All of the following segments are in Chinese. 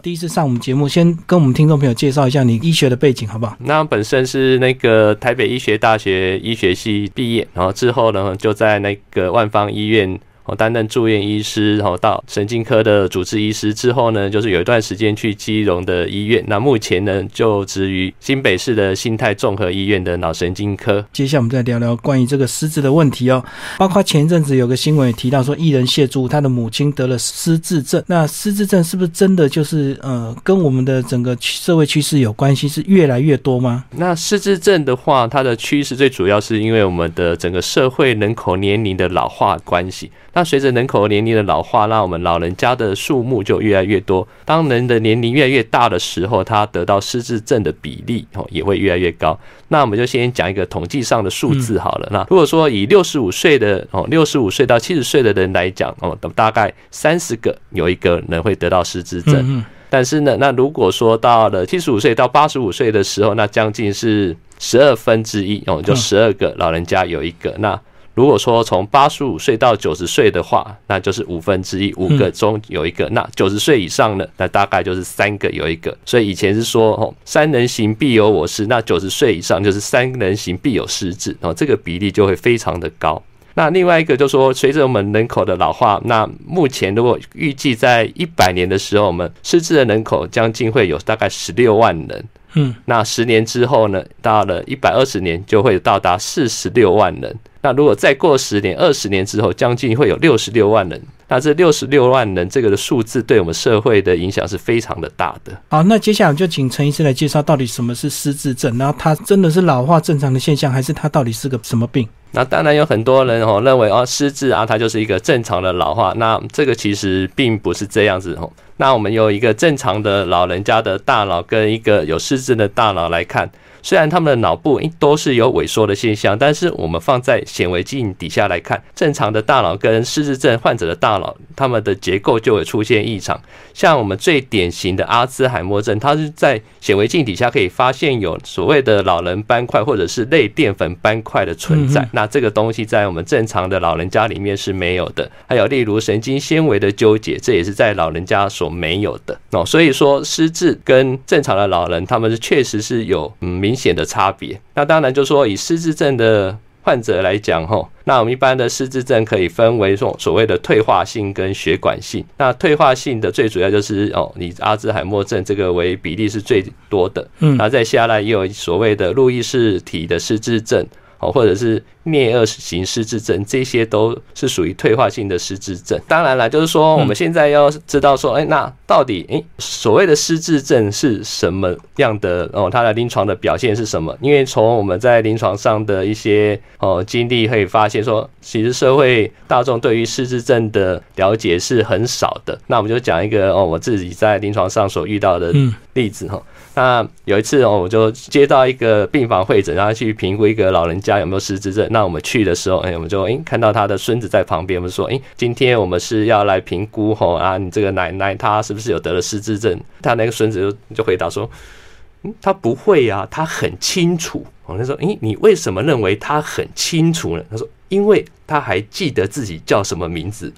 第一次上我们节目，先跟我们听众朋友介绍一下你医学的背景，好不好？那本身是那个台北医学大学医学系毕业，然后之后呢，就在那个万方医院。哦，担任住院医师，然后到神经科的主治医师之后呢，就是有一段时间去基隆的医院。那目前呢，就职于新北市的新泰综合医院的脑神经科。接下来我们再聊聊关于这个失智的问题哦，包括前一阵子有个新闻也提到说，艺人谢珠他的母亲得了失智症。那失智症是不是真的就是呃，跟我们的整个社会趋势有关系？是越来越多吗？那失智症的话，它的趋势最主要是因为我们的整个社会人口年龄的老化关系。那随着人口年龄的老化，那我们老人家的数目就越来越多。当人的年龄越来越大的时候，他得到失智症的比例哦也会越来越高。那我们就先讲一个统计上的数字好了。那如果说以六十五岁的哦六十五岁到七十岁的人来讲哦，大概三十个有一个人会得到失智症。但是呢，那如果说到了七十五岁到八十五岁的时候，那将近是十二分之一哦，就十二个老人家有一个那。如果说从八十五岁到九十岁的话，那就是五分之一，五个中有一个。那九十岁以上呢，那大概就是三个有一个。所以以前是说，哦，三人行必有我师。那九十岁以上就是三人行必有失智，然后这个比例就会非常的高。那另外一个就说，随着我们人口的老化，那目前如果预计在一百年的时候，我们失智的人口将近会有大概十六万人。嗯，那十年之后呢，到了一百二十年就会到达四十六万人。那如果再过十年、二十年之后，将近会有六十六万人。那这六十六万人这个的数字，对我们社会的影响是非常的大的。好，那接下来就请陈医师来介绍，到底什么是失智症？然后它真的是老化正常的现象，还是它到底是个什么病？那当然有很多人哦认为哦失智啊，它就是一个正常的老化。那这个其实并不是这样子哦。那我们有一个正常的老人家的大脑跟一个有失智的大脑来看。虽然他们的脑部都是有萎缩的现象，但是我们放在显微镜底下来看，正常的大脑跟失智症患者的大脑，他们的结构就会出现异常。像我们最典型的阿兹海默症，它是在显微镜底下可以发现有所谓的老人斑块或者是类淀粉斑块的存在。那这个东西在我们正常的老人家里面是没有的。还有例如神经纤维的纠结，这也是在老人家所没有的。哦，所以说失智跟正常的老人，他们是确实是有明。明显的差别。那当然就说以失智症的患者来讲，吼，那我们一般的失智症可以分为所所谓的退化性跟血管性。那退化性的最主要就是哦，你阿兹海默症这个为比例是最多的。嗯，然后再下来也有所谓的路易氏体的失智症，哦，或者是。颞二型失智症，这些都是属于退化性的失智症。当然了，就是说我们现在要知道说，哎，那到底哎所谓的失智症是什么样的哦？它的临床的表现是什么？因为从我们在临床上的一些哦经历可以发现，说其实社会大众对于失智症的了解是很少的。那我们就讲一个哦，我自己在临床上所遇到的例子哈。那有一次哦，我就接到一个病房会诊，然后去评估一个老人家有没有失智症。那我们去的时候，哎，我们就哎看到他的孙子在旁边，我们说，哎，今天我们是要来评估吼啊，你这个奶奶她是不是有得了失智症？他那个孙子就就回答说，嗯，他不会呀，他很清楚。我那时候，哎，你为什么认为他很清楚呢？他说，因为他还记得自己叫什么名字。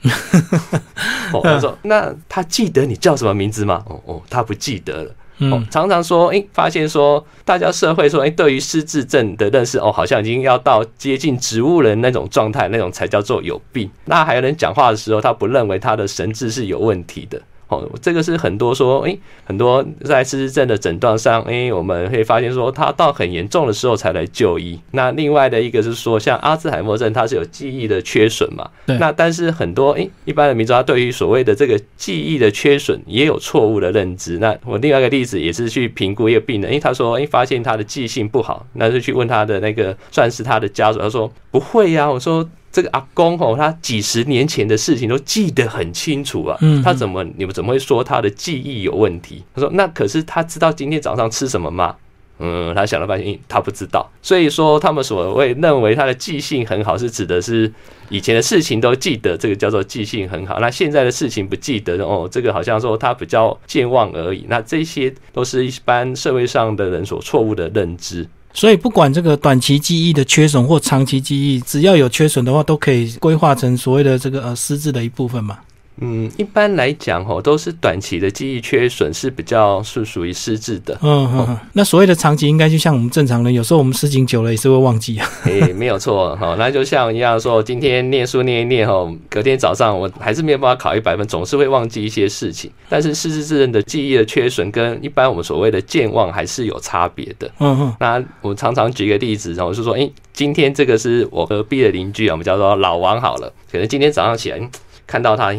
哦，他说，那他记得你叫什么名字吗？哦哦，他不记得了。嗯，常常说，哎，发现说，大家社会说，哎，对于失智症的认识，哦，好像已经要到接近植物人那种状态，那种才叫做有病。那还有人讲话的时候，他不认为他的神智是有问题的。哦，这个是很多说，诶，很多在失智症的诊断上，诶，我们会发现说，他到很严重的时候才来就医。那另外的一个是说，像阿兹海默症，它是有记忆的缺损嘛？那但是很多诶，一般的民众他对于所谓的这个记忆的缺损也有错误的认知。那我另外一个例子也是去评估一个病人，诶，他说，诶，发现他的记性不好，那就去问他的那个算是他的家属，他说不会呀，我说。这个阿公哦，他几十年前的事情都记得很清楚啊。他怎么你们怎么会说他的记忆有问题？他说那可是他知道今天早上吃什么吗？嗯，他想了半天，他不知道。所以说他们所谓认为他的记性很好，是指的是以前的事情都记得，这个叫做记性很好。那现在的事情不记得哦，这个好像说他比较健忘而已。那这些都是一般社会上的人所错误的认知。所以不管这个短期记忆的缺损或长期记忆，只要有缺损的话，都可以规划成所谓的这个呃失智的一部分嘛。嗯，一般来讲哦，都是短期的记忆缺损是比较是属于失智的。嗯嗯嗯。那所谓的长期，应该就像我们正常人，有时候我们事情久了也是会忘记啊。诶，没有错哈，那就像一样说，今天念书念一念吼，隔天早上我还是没有办法考一百分，总是会忘记一些事情。但是失智症的记忆的缺损跟一般我们所谓的健忘还是有差别的。嗯嗯。那我常常举个例子，然后是说，诶，今天这个是我隔壁的邻居啊，我们叫做老王好了，可能今天早上起来。看到他，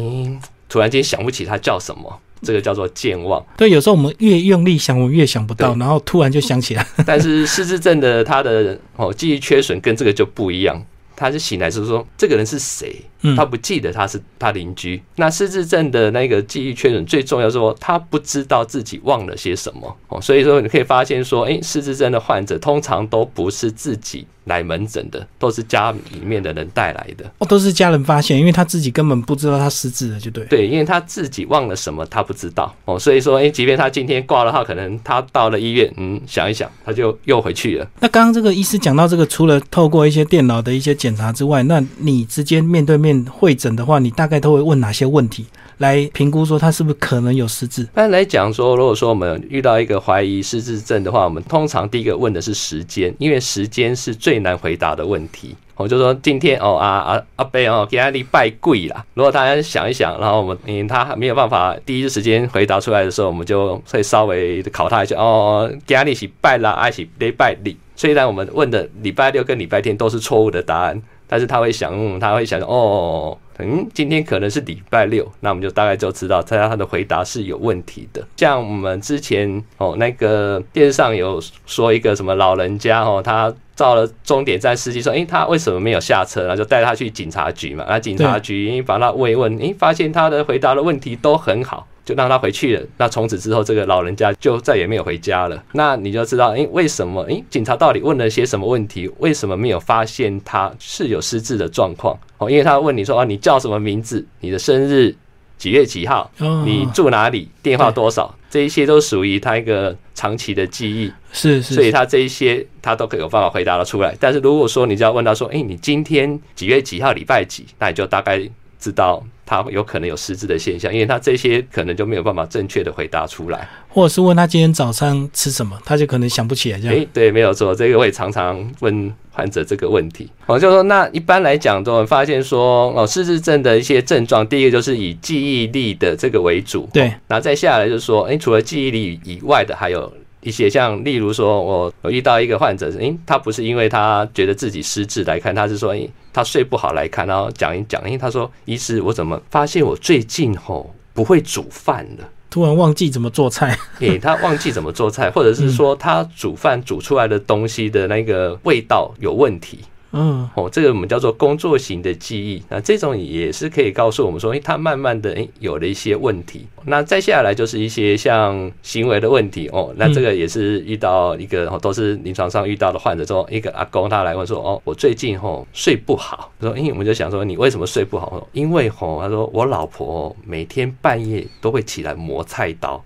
突然间想不起他叫什么，这个叫做健忘。对，有时候我们越用力想，我们越想不到，然后突然就想起来。但是失智症的他的哦记忆缺损跟这个就不一样，他是醒来是说这个人是谁，他不记得他是他邻居。那失智症的那个记忆缺损最重要说他不知道自己忘了些什么哦，所以说你可以发现说，哎，失智症的患者通常都不是自己。来门诊的都是家里面的人带来的哦，都是家人发现，因为他自己根本不知道他失智了，就对。对，因为他自己忘了什么，他不知道哦，所以说，哎，即便他今天挂了号，可能他到了医院，嗯，想一想，他就又回去了。那刚刚这个医师讲到这个，除了透过一些电脑的一些检查之外，那你之间面对面会诊的话，你大概都会问哪些问题？来评估说他是不是可能有失智。一般来讲说，如果说我们遇到一个怀疑失智症的话，我们通常第一个问的是时间，因为时间是最难回答的问题。我就说今天哦啊啊阿贝哦给阿力拜跪啦。如果大家想一想，然后我们嗯他没有办法第一时间回答出来的时候，我们就会稍微考他一下哦给阿力是拜啦还是礼拜六？虽然我们问的礼拜六跟礼拜天都是错误的答案，但是他会想，他会想哦。嗯，今天可能是礼拜六，那我们就大概就知道他他的回答是有问题的。像我们之前哦，那个电视上有说一个什么老人家哦，他到了终点站，司机说，诶，他为什么没有下车？然后就带他去警察局嘛。那警察局把他慰问，诶，发现他的回答的问题都很好。就让他回去了。那从此之后，这个老人家就再也没有回家了。那你就知道，哎，为什么？哎，警察到底问了些什么问题？为什么没有发现他是有失智的状况？哦，因为他问你说，啊，你叫什么名字？你的生日几月几号？你住哪里？电话多少？这一些都属于他一个长期的记忆。是是。所以他这一些他都可以有办法回答得出来。但是如果说你就要问他说，哎，你今天几月几号？礼拜几？那你就大概知道。他有可能有失智的现象，因为他这些可能就没有办法正确的回答出来，或者是问他今天早餐吃什么，他就可能想不起来这样。诶，对，没有错，这个我也常常问患者这个问题。我就说，那一般来讲，都会发现说，哦，失智症的一些症状，第一个就是以记忆力的这个为主，对，然后再下来就是说，诶，除了记忆力以外的，还有。一些像，例如说，我我遇到一个患者，诶，他不是因为他觉得自己失智来看，他是说，诶，他睡不好来看，然后讲一讲，因为他说，医师，我怎么发现我最近吼不会煮饭了？突然忘记怎么做菜？诶，他忘记怎么做菜，或者是说他煮饭煮出来的东西的那个味道有问题。嗯，哦，这个我们叫做工作型的记忆，那这种也是可以告诉我们说，哎，他慢慢的哎有了一些问题。那再下来就是一些像行为的问题哦，那这个也是遇到一个都是临床上遇到的患者，说一个阿公他来问说，哦，我最近吼睡不好，说，因为我们就想说你为什么睡不好？因为吼，他说我老婆每天半夜都会起来磨菜刀。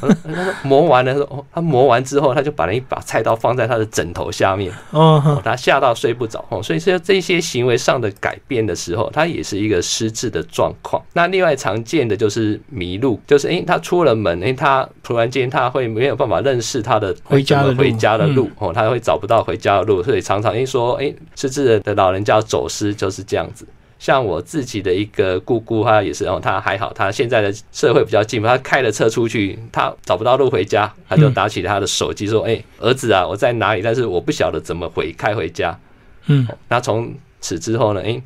他说磨完了，说哦，他磨完之后，他就把那一把菜刀放在他的枕头下面，哦，他吓到睡不着，哦，所以说这些行为上的改变的时候，他也是一个失智的状况。那另外常见的就是迷路，就是诶，他出了门，诶，他突然间他会没有办法认识他的回家的回家的路，哦，他会找不到回家的路，所以常常一说，诶，失智的老人家走失就是这样子。像我自己的一个姑姑，她也是哦，她还好，她现在的社会比较进步，她开了车出去，她找不到路回家，她就打起她的手机说：“哎，儿子啊，我在哪里？但是我不晓得怎么回开回家。”嗯，那从此之后呢，哎，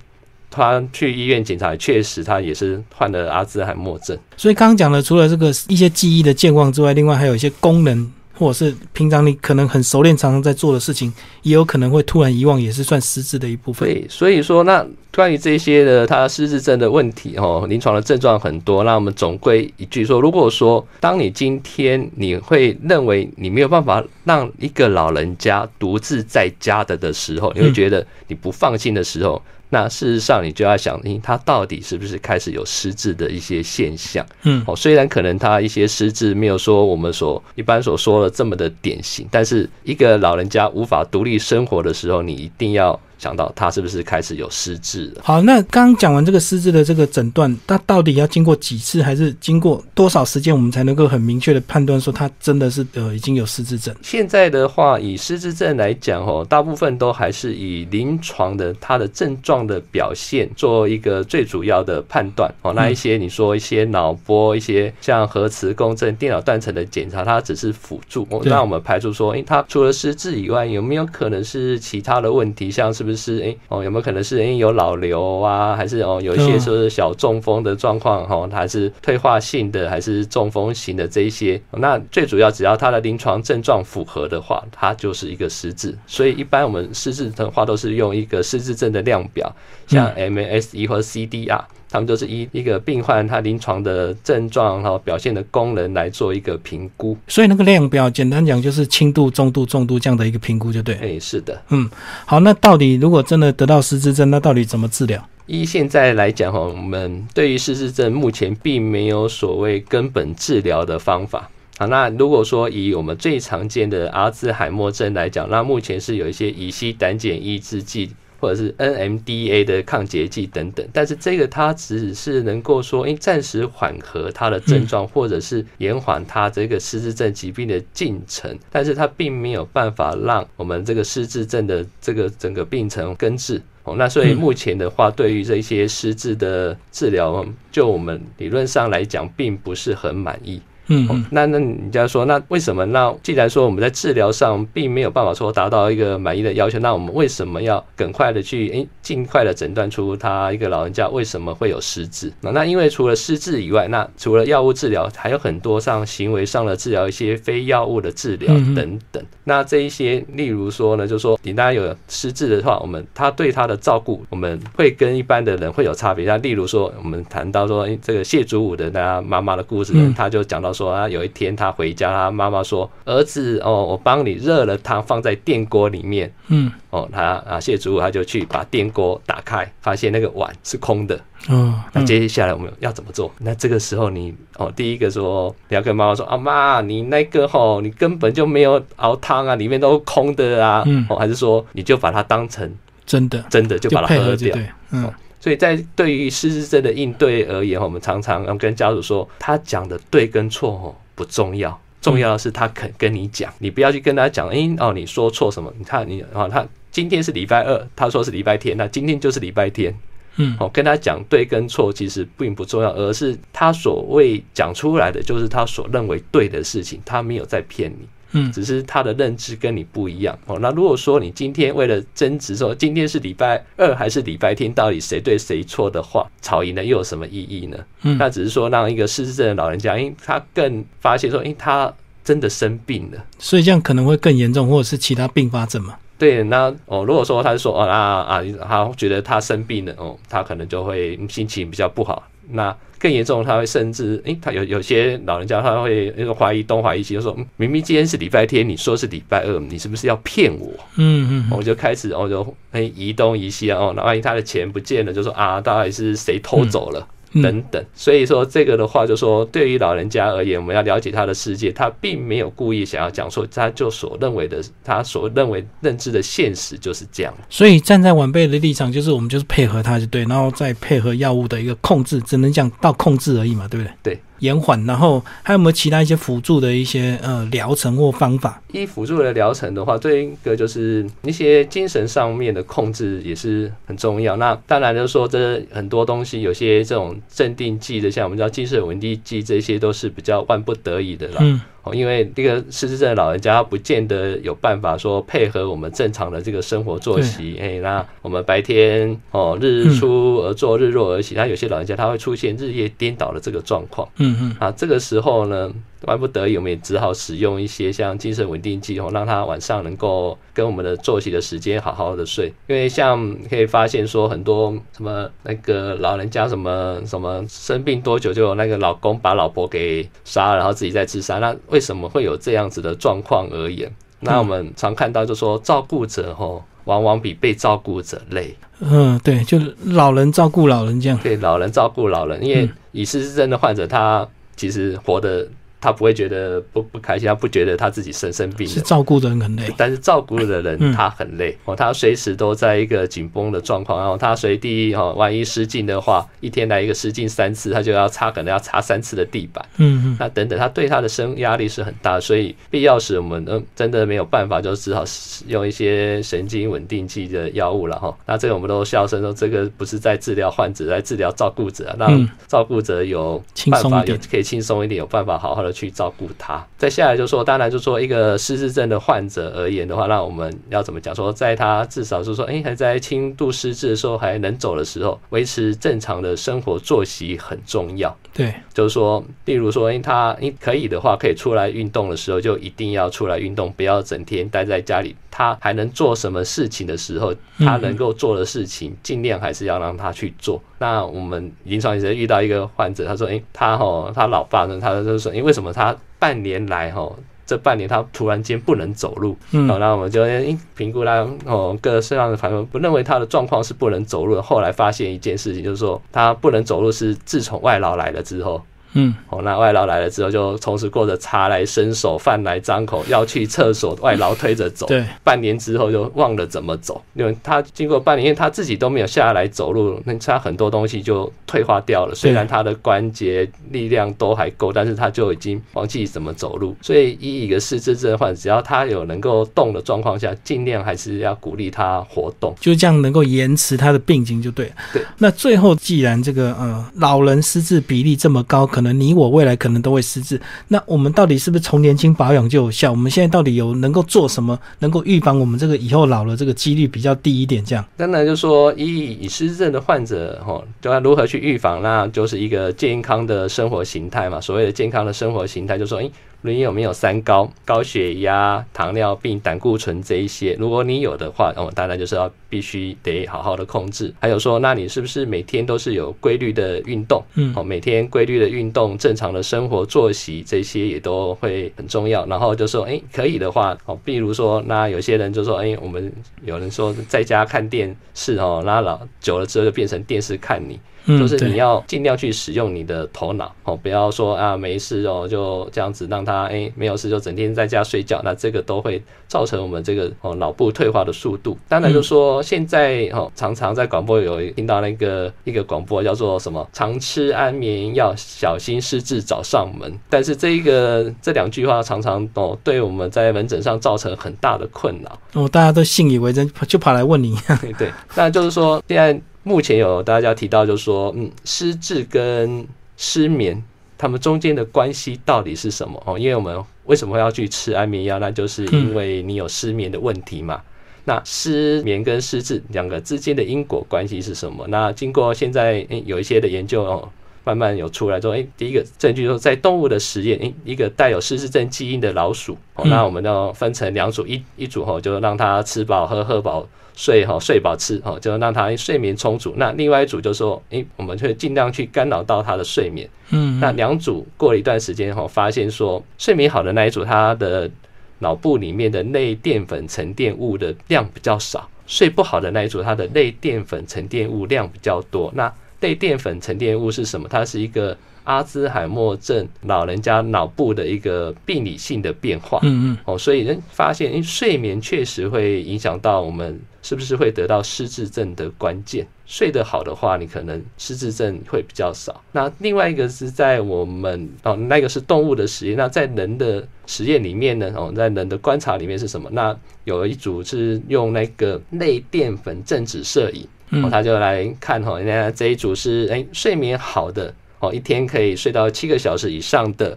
他去医院检查，确实他也是患了阿兹海默症。所以刚刚讲的，除了这个一些记忆的健忘之外，另外还有一些功能。或者是平常你可能很熟练、常常在做的事情，也有可能会突然遗忘，也是算失智的一部分。对，所以说那关于这些的他失智症的问题，哦，临床的症状很多。那我们总归一句说，如果说当你今天你会认为你没有办法让一个老人家独自在家的的时候，你会觉得你不放心的时候。那事实上，你就要想，他到底是不是开始有失智的一些现象？嗯，哦，虽然可能他一些失智没有说我们所一般所说的这么的典型，但是一个老人家无法独立生活的时候，你一定要。想到他是不是开始有失智了。好，那刚刚讲完这个失智的这个诊断，他到底要经过几次，还是经过多少时间，我们才能够很明确的判断说他真的是呃已经有失智症？现在的话，以失智症来讲哦，大部分都还是以临床的他的症状的表现做一个最主要的判断哦。那一些你说一些脑波、一些像核磁共振、电脑断层的检查，它只是辅助。那我们排除说，诶，他除了失智以外，有没有可能是其他的问题？像是不是诶哦，有没有可能是诶有脑瘤啊？还是哦有一些说是小中风的状况哈？还是退化性的，还是中风型的这一些？那最主要，只要他的临床症状符合的话，它就是一个失智。所以一般我们失智的话，都是用一个失智症的量表，像 MASE 或者 CDR。他们就是依一个病患他临床的症状哈表现的功能来做一个评估，所以那个量表简单讲就是轻度、中度、重度这样的一个评估，就对。哎，是的，嗯，好，那到底如果真的得到失智症，那到底怎么治疗？依现在来讲哈，我们对于失智症目前并没有所谓根本治疗的方法。好，那如果说以我们最常见的阿兹海默症来讲，那目前是有一些乙烯胆碱抑制剂。或者是 NMDA 的抗结剂等等，但是这个它只是能够说，哎，暂时缓和它的症状，或者是延缓它这个失智症疾病的进程，但是它并没有办法让我们这个失智症的这个整个病程根治。哦，那所以目前的话，对于这些失智的治疗，就我们理论上来讲，并不是很满意。嗯，那那你就要说，那为什么？那既然说我们在治疗上并没有办法说达到一个满意的要求，那我们为什么要更快的去诶尽快的诊断出他一个老人家为什么会有失智？那那因为除了失智以外，那除了药物治疗，还有很多上行为上的治疗，一些非药物的治疗等等。那这一些，例如说呢，就说你大家有失智的话，我们他对他的照顾，我们会跟一般的人会有差别。那例如说，我们谈到说，诶这个谢祖武的他妈妈的故事，他就讲到。说啊，有一天他回家，他妈妈说：“儿子哦，我帮你热了汤，放在电锅里面。”嗯，哦，他啊，谢祖武他就去把电锅打开，发现那个碗是空的。哦，那接下来我们要怎么做？那这个时候你哦，第一个说你要跟妈妈说：“啊妈，你那个吼，你根本就没有熬汤啊，里面都空的啊。”嗯，哦，还是说你就把它当成真的，真的就把它喝掉？嗯。所以在对于失智症的应对而言，我们常常要跟家属说，他讲的对跟错哦不重要，重要的是他肯跟你讲，你不要去跟他讲，哎哦你说错什么？你看你哦他今天是礼拜二，他说是礼拜天，那今天就是礼拜天，嗯，哦跟他讲对跟错其实并不重要，而是他所谓讲出来的就是他所认为对的事情，他没有在骗你。嗯，只是他的认知跟你不一样哦。那如果说你今天为了争执说今天是礼拜二还是礼拜天，到底谁对谁错的话，吵赢了又有什么意义呢？嗯，那只是说让一个失智症的老人家，因为他更发现说，因为他真的生病了，所以这样可能会更严重，或者是其他并发症嘛？对，那哦，如果说他是说哦啊啊，他觉得他生病了哦，他可能就会心情比较不好。那更严重，他会甚至，诶，他有有些老人家他会那个怀疑东怀疑西，就说明明今天是礼拜天，你说是礼拜二，你是不是要骗我？嗯嗯，我就开始，我就诶移东移西啊，哦，那万一他的钱不见了，就说啊，到底是谁偷走了？等等，所以说这个的话，就说对于老人家而言，我们要了解他的世界，他并没有故意想要讲说，他就所认为的，他所认为认知的现实就是这样。所以站在晚辈的立场，就是我们就是配合他就对，然后再配合药物的一个控制，只能讲到控制而已嘛，对不对？对。延缓，然后还有没有其他一些辅助的一些呃疗程或方法？一辅助的疗程的话，对一个就是一些精神上面的控制也是很重要。那当然就是说，这很多东西，有些这种镇定剂的，像我们叫精神稳定剂，这些都是比较万不得已的啦。嗯。哦，因为这个失智症的老人家，他不见得有办法说配合我们正常的这个生活作息。哎，那我们白天哦日出而作，日落而息，那有些老人家他会出现日夜颠倒的这个状况。嗯嗯。啊，这个时候呢。万不得已，我们也只好使用一些像精神稳定剂哦，让他晚上能够跟我们的作息的时间好好的睡。因为像可以发现说，很多什么那个老人家什么什么生病多久就有那个老公把老婆给杀了，然后自己再自杀。那为什么会有这样子的状况而言？那我们常看到就说，照顾者吼往往比被照顾者累。嗯，对，就是老人照顾老人这样。对，老人照顾老人，因为以失智症的患者，他其实活的。他不会觉得不不开心，他不觉得他自己生生病了。是照顾的人很累，但是照顾的人嗯他很累哦，他随时都在一个紧绷的状况，然后他随地哦，万一失禁的话，一天来一个失禁三次，他就要擦，可能要擦三次的地板。嗯嗯，那等等，他对他的生压力是很大，所以必要时我们嗯真的没有办法，就只好用一些神经稳定剂的药物了哈。那这个我们都笑声说，这个不是在治疗患者，在治疗照顾者啊，让嗯照顾者有办法有可以轻松一点，有办法好好的去照顾他。再下来就说，当然就说一个失智症的患者而言的话，那我们要怎么讲？说在他至少是说，哎、还在轻度失智的时候还能走的时候，维持正常的生活作息很重要。对，就是说，例如说，因为他你可以的话，可以出来运动的时候，就一定要出来运动，不要整天待在家里。他还能做什么事情的时候，他能够做的事情，尽量还是要让他去做。那我们临床医生遇到一个患者，他说：“诶，他吼，他老爸呢，他就说，诶，为什么他半年来哈？”这半年他突然间不能走路，嗯好，那我们就诶评估他哦各个身上的反应，不认为他的状况是不能走路的。后来发现一件事情，就是说他不能走路是自从外劳来了之后，嗯，哦，那外劳来了之后，就从此过着茶来伸手、饭来张口，要去厕所，外劳推着走。对，半年之后就忘了怎么走，因为他经过半年，因为他自己都没有下来走路，那他很多东西就退化掉了。虽然他的关节力量都还够，但是他就已经忘记怎么走路。所以，以一个失智症患者，只要他有能够动的状况下，尽量还是要鼓励他活动。就这样能够延迟他的病情就对了。对，那最后既然这个呃老人失智比例这么高，可能你我未来可能都会失智，那我们到底是不是从年轻保养就有效？我们现在到底有能够做什么，能够预防我们这个以后老了这个几率比较低一点？这样，当然，就说以以失智症的患者，哈，就要如何去预防，那就是一个健康的生活形态嘛。所谓的健康的生活形态，就说，诶，你有没有三高？高血压、糖尿病、胆固醇这一些，如果你有的话，哦，当然就是要必须得好好的控制。还有说，那你是不是每天都是有规律的运动？嗯哦，每天规律的运动，正常的生活作息，这些也都会很重要。然后就说，哎、可以的话，哦，比如说，那有些人就说，哎、我们有人说在家看电视哦，那老久了之后就变成电视看你。嗯，就是你要尽量去使用你的头脑哦，不要说啊没事哦就这样子让他哎、没有事就整天在家睡觉，那这个都会造成我们这个哦脑部退化的速度。当然就说现在哦常常在广播有听到那个一个广播叫做什么常吃安眠药，小心失智找上门。但是这一个这两句话常常哦对我们在门诊上造成很大的困扰。哦，大家都信以为真，就跑来问你。对，那就是说，现在目前有大家提到，就是说，嗯，失智跟失眠，他们中间的关系到底是什么？哦，因为我们为什么要去吃安眠药？那就是因为你有失眠的问题嘛。那失眠跟失智两个之间的因果关系是什么？那经过现在诶有一些的研究哦。慢慢有出来说，诶，第一个证据说，在动物的实验，诶，一个带有失智症基因的老鼠，哦，嗯那我们要分成两组，一一组吼就让它吃饱喝，喝饱睡哈，睡饱吃哈，就让他睡眠充足。那另外一组就说，诶，我们会尽量去干扰到他的睡眠。嗯，那两组过了一段时间哈，发现说睡眠好的那一组，他的脑部里面的内淀粉沉淀物的量比较少；睡不好的那一组，它的内淀粉沉淀物量比较多。那内淀粉沉淀物是什么？它是一个阿兹海默症老人家脑部的一个病理性的变化。嗯嗯，哦，所以人发现，因睡眠确实会影响到我们是不是会得到失智症的关键。睡得好的话，你可能失智症会比较少。那另外一个是在我们哦，那个是动物的实验。那在人的实验里面呢，哦，在人的观察里面是什么？那有一组是用那个类淀粉正子摄影。哦，嗯他就来看哈，人家这一组是哎、睡眠好的哦，一天可以睡到七个小时以上的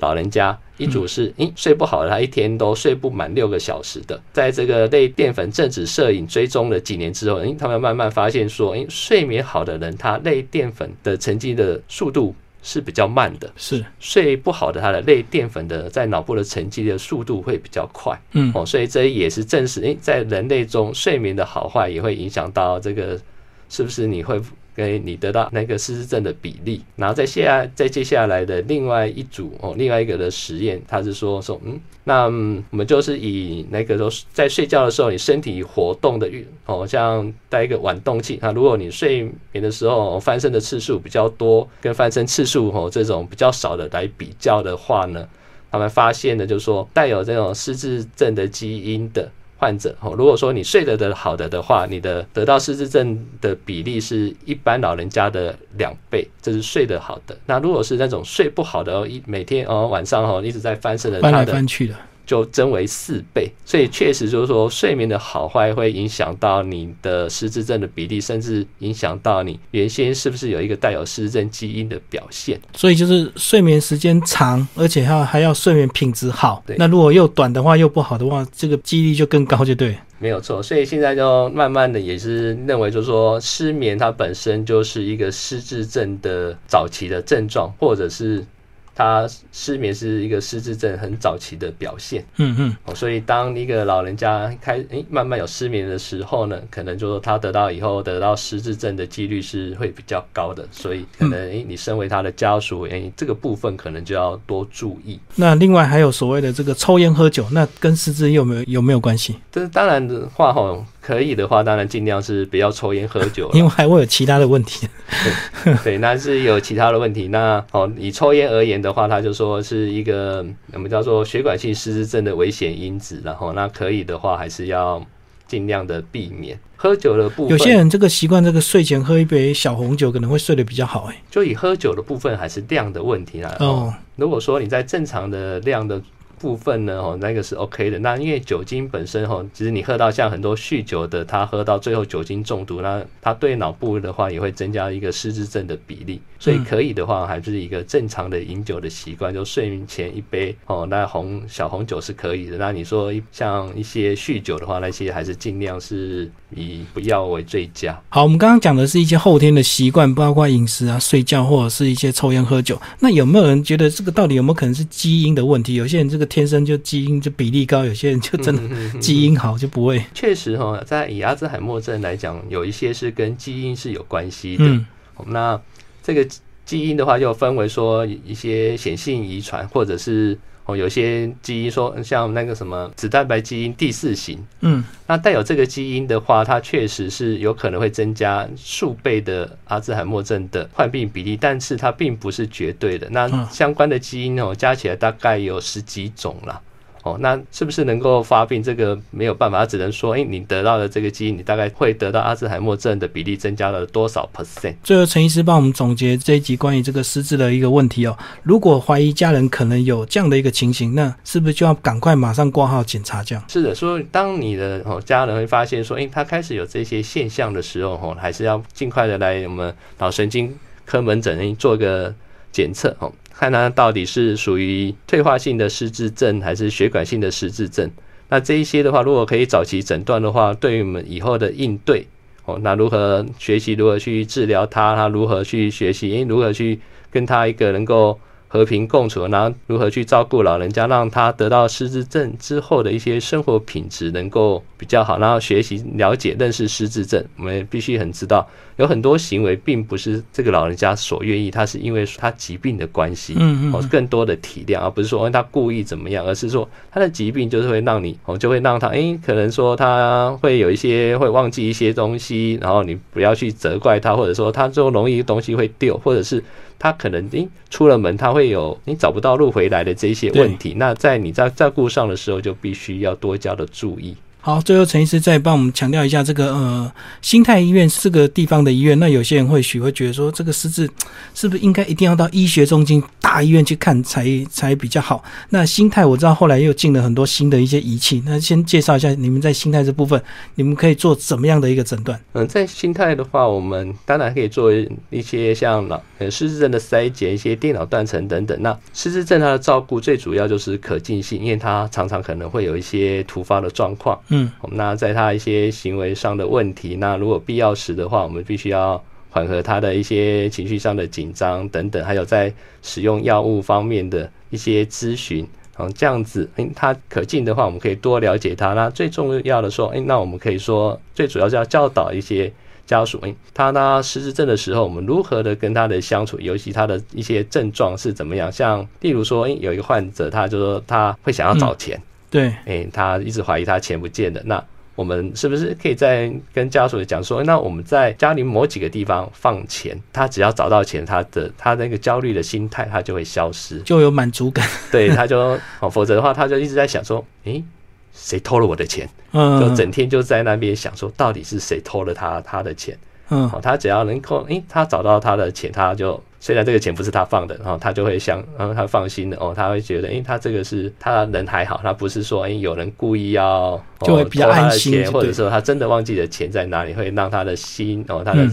老人家，一组是诶、睡不好的，他一天都睡不满六个小时的。在这个类淀粉正子摄影追踪了几年之后，诶、他们慢慢发现说，诶、睡眠好的人，他类淀粉的沉积的速度是比较慢的。是，睡不好的，他的类淀粉的在脑部的沉积的速度会比较快。嗯哦，所以这也是证实，诶，在人类中睡眠的好坏也会影响到这个是不是你会给你得到那个失智症的比例，然后在下在接下来的另外一组哦，另外一个的实验，他是说说嗯，那我们就是以那个说在睡觉的时候，你身体活动的运哦，像带一个晚动器啊，如果你睡眠的时候翻身的次数比较多，跟翻身次数哦这种比较少的来比较的话呢，他们发现的就是说带有这种失智症的基因的。患者哦，如果说你睡得的好的的话，你的得到失智症的比例是一般老人家的两倍，这是睡得好的。那如果是那种睡不好的哦，一每天哦晚上哦一直在翻身的，翻来翻去的。就增为四倍，所以确实就是说，睡眠的好坏会影响到你的失智症的比例，甚至影响到你原先是不是有一个带有失智症基因的表现。所以就是睡眠时间长，而且还还要睡眠品质好。对那如果又短的话，又不好的话，这个几率就更高，就对。没有错，所以现在就慢慢的也是认为，就是说失眠它本身就是一个失智症的早期的症状，或者是。他失眠是一个失智症很早期的表现，嗯嗯，哦，所以当一个老人家开诶慢慢有失眠的时候呢，可能就说他得到以后得到失智症的几率是会比较高的，所以可能诶你身为他的家属，诶这个部分可能就要多注意。那另外还有所谓的这个抽烟喝酒，那跟失智有没有有没有关系？这当然的话吼。可以的话，当然尽量是不要抽烟喝酒，因为还会有其他的问题。对，那是有其他的问题。那哦，以抽烟而言的话，他就说是一个我们叫做血管性失智症的危险因子。然后，那可以的话，还是要尽量的避免喝酒的部分。有些人这个习惯，这个睡前喝一杯小红酒，可能会睡得比较好。哎，就以喝酒的部分，还是量的问题啦。哦，如果说你在正常的量的。部分呢，哦，那个是 OK 的。那因为酒精本身，哈，其实你喝到像很多酗酒的，他喝到最后酒精中毒，那他对脑部的话也会增加一个失智症的比例。所以可以的话，还是一个正常的饮酒的习惯，就睡眠前一杯哦，那红小红酒是可以的。那你说像一些酗酒的话，那些还是尽量是以不要为最佳。好，我们刚刚讲的是一些后天的习惯，包括饮食啊、睡觉，或者是一些抽烟喝酒。那有没有人觉得这个到底有没有可能是基因的问题？有些人这个。天生就基因就比例高，有些人就真的基因好就不会。确实哈，在以阿兹海默症来讲，有一些是跟基因是有关系的。那这个基因的话，就分为说一些显性遗传，或者是哦有些基因说像那个什么子蛋白基因第四型。嗯，那带有这个基因的话，它确实是有可能会增加数倍的阿兹海默症的患病比例，但是它并不是绝对的。那相关的基因哦，加起来大概有十几种了。哦，那是不是能够发病？这个没有办法，只能说，哎，你得到的这个基因，你大概会得到阿兹海默症的比例增加了多少 percent？最后，陈医师帮我们总结这一集关于这个失智的一个问题哦。如果怀疑家人可能有这样的一个情形，那是不是就要赶快马上挂号检查？这样是的，所以当你的哦家人会发现说，哎，他开始有这些现象的时候，哦，还是要尽快的来我们脑神经科门诊做一个检测，哦。看他到底是属于退化性的失智症还是血管性的失智症？那这一些的话，如果可以早期诊断的话，对于我们以后的应对哦，那如何学习如何去治疗他，他如何去学习？如何去跟他一个能够。和平共处，然后如何去照顾老人家，让他得到失智症之后的一些生活品质能够比较好，然后学习了解认识失智症。我们必须很知道，有很多行为并不是这个老人家所愿意，他是因为他疾病的关系，嗯嗯，更多的体谅，而不是说他故意怎么样，而是说他的疾病就是会让你，哦，就会让他，哎，可能说他会有一些会忘记一些东西，然后你不要去责怪他，或者说他就容易东西会丢，或者是。他可能诶出了门，他会有你找不到路回来的这些问题。那在你在照顾上的时候，就必须要多加的注意。好，最后陈医师再帮我们强调一下，这个呃，心态医院是个地方的医院。那有些人会许会觉得说，这个失智是不是应该一定要到医学中心大医院去看才才比较好？那心态我知道后来又进了很多新的一些仪器。那先介绍一下你们在心态这部分，你们可以做怎么样的一个诊断？嗯，在心态的话，我们当然可以做一些像脑呃失智症的筛检，一些电脑断层等等。那失智症它的照顾最主要就是可进性，因为它常常可能会有一些突发的状况。嗯那在他一些行为上的问题，那如果必要时的话，我们必须要缓和他的一些情绪上的紧张等等，还有在使用药物方面的一些咨询，嗯，这样子，哎，他可进的话，我们可以多了解他。那最重要的说，哎，那我们可以说，最主要是要教导一些家属，诶，他呢失智症的时候，我们如何的跟他的相处，尤其他的一些症状是怎么样？像例如说，诶，有一个患者，他就说他会想要找钱，对，诶，他一直怀疑他钱不见了，那。我们是不是可以在跟家属讲说，那我们在家里某几个地方放钱，他只要找到钱，他的他那个焦虑的心态他就会消失，就有满足感。对，他就哦，否则的话，他就一直在想说，诶，谁偷了我的钱？嗯，就整天就在那边想说，到底是谁偷了他他的钱？嗯，哦，他只要能够，诶，他找到他的钱，他就。虽然这个钱不是他放的，然后他就会想，然后他放心的哦，他会觉得，诶，他这个是他人还好，他不是说，哎，有人故意要就会比较安心，或者说他真的忘记了钱在哪里，会让他的心哦，他的。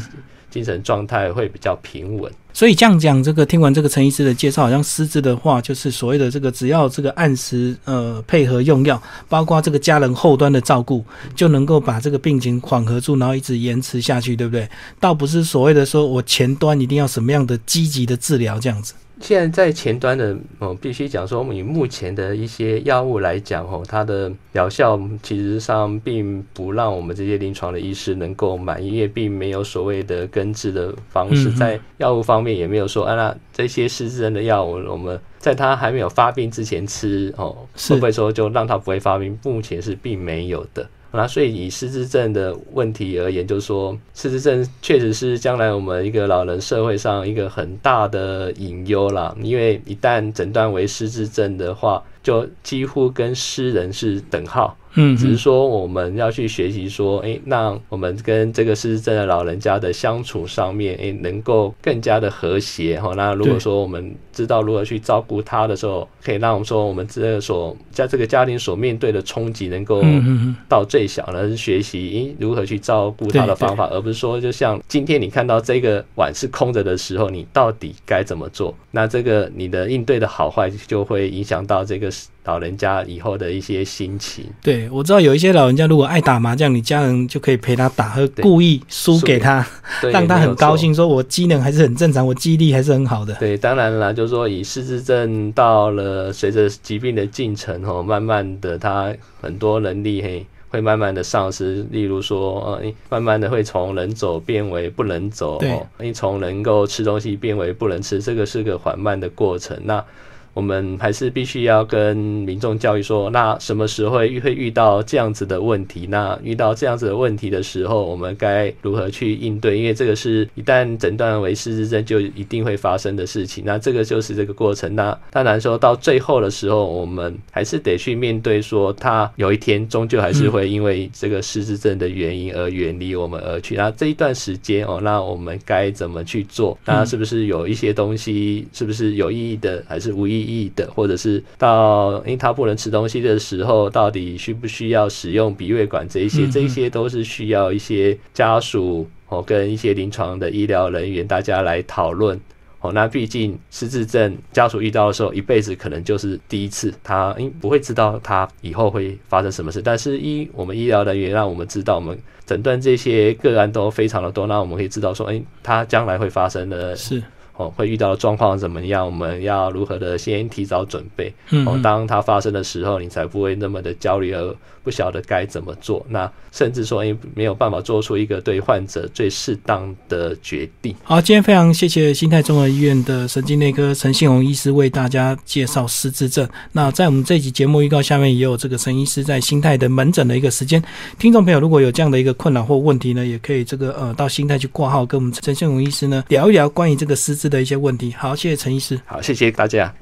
精神状态会比较平稳，所以这样讲，这个听完这个陈医师的介绍，好像失智的话，就是所谓的这个，只要这个按时呃配合用药，包括这个家人后端的照顾，就能够把这个病情缓和住，然后一直延迟下去，对不对？倒不是所谓的说我前端一定要什么样的积极的治疗这样子。现在在前端的，哦，必须讲说，我们以目前的一些药物来讲，哦，它的疗效其实上并不让我们这些临床的医师能够满意，因为并没有所谓的根治的方式，在药物方面也没有说，啊，那这些失智症的药物，我们在他还没有发病之前吃，哦，会不会说就让他不会发病？目前是并没有的。那所以以失智症的问题而言，就是说失智症确实是将来我们一个老人社会上一个很大的隐忧啦。因为一旦诊断为失智症的话，就几乎跟失人是等号。嗯，只是说我们要去学习说，哎，那我们跟这个失智症的老人家的相处上面，哎，能够更加的和谐哈。那如果说我们知道如何去照顾他的时候，可以让我们说我们这个所在这个家庭所面对的冲击能够到最小呢，是学习如何去照顾他的方法，而不是说就像今天你看到这个碗是空着的时候，你到底该怎么做？那这个你的应对的好坏就会影响到这个。老人家以后的一些心情，对我知道有一些老人家如果爱打麻将，你家人就可以陪他打，和故意输给他，让他很高兴，说我机能还是很正常，我记忆力还是很好的。对，当然了，就是说以失智症到了随着疾病的进程哦，慢慢的他很多能力嘿会慢慢的丧失，例如说呃，慢慢的会从能走变为不能走，哦，你从能够吃东西变为不能吃，这个是个缓慢的过程。那我们还是必须要跟民众教育说，那什么时候会会遇到这样子的问题？那遇到这样子的问题的时候，我们该如何去应对？因为这个是一旦诊断为失智症，就一定会发生的事情。那这个就是这个过程。那当然说到最后的时候，我们还是得去面对，说他有一天终究还是会因为这个失智症的原因而远离我们而去。那这一段时间哦，那我们该怎么去做？那是不是有一些东西，是不是有意义的，还是无意？意义的，或者是到因为他不能吃东西的时候，到底需不需要使用鼻胃管这一些，这些都是需要一些家属哦跟一些临床的医疗人员大家来讨论哦。那毕竟失智症家属遇到的时候，一辈子可能就是第一次，他因不会知道他以后会发生什么事。但是医我们医疗人员让我们知道，我们诊断这些个案都非常的多，那我们可以知道说，哎，他将来会发生的是。哦，会遇到的状况怎么样？我们要如何的先提早准备？哦，当它发生的时候，你才不会那么的焦虑而不晓得该怎么做。那甚至说，哎，没有办法做出一个对患者最适当的决定。好，今天非常谢谢新泰综合医院的神经内科陈信宏医师为大家介绍失智症。那在我们这集节目预告下面也有这个陈医师在新泰的门诊的一个时间。听众朋友如果有这样的一个困扰或问题呢，也可以这个呃到新泰去挂号，跟我们陈信宏医师呢聊一聊关于这个失智。的一些问题，好，谢谢陈医师，好，谢谢大家。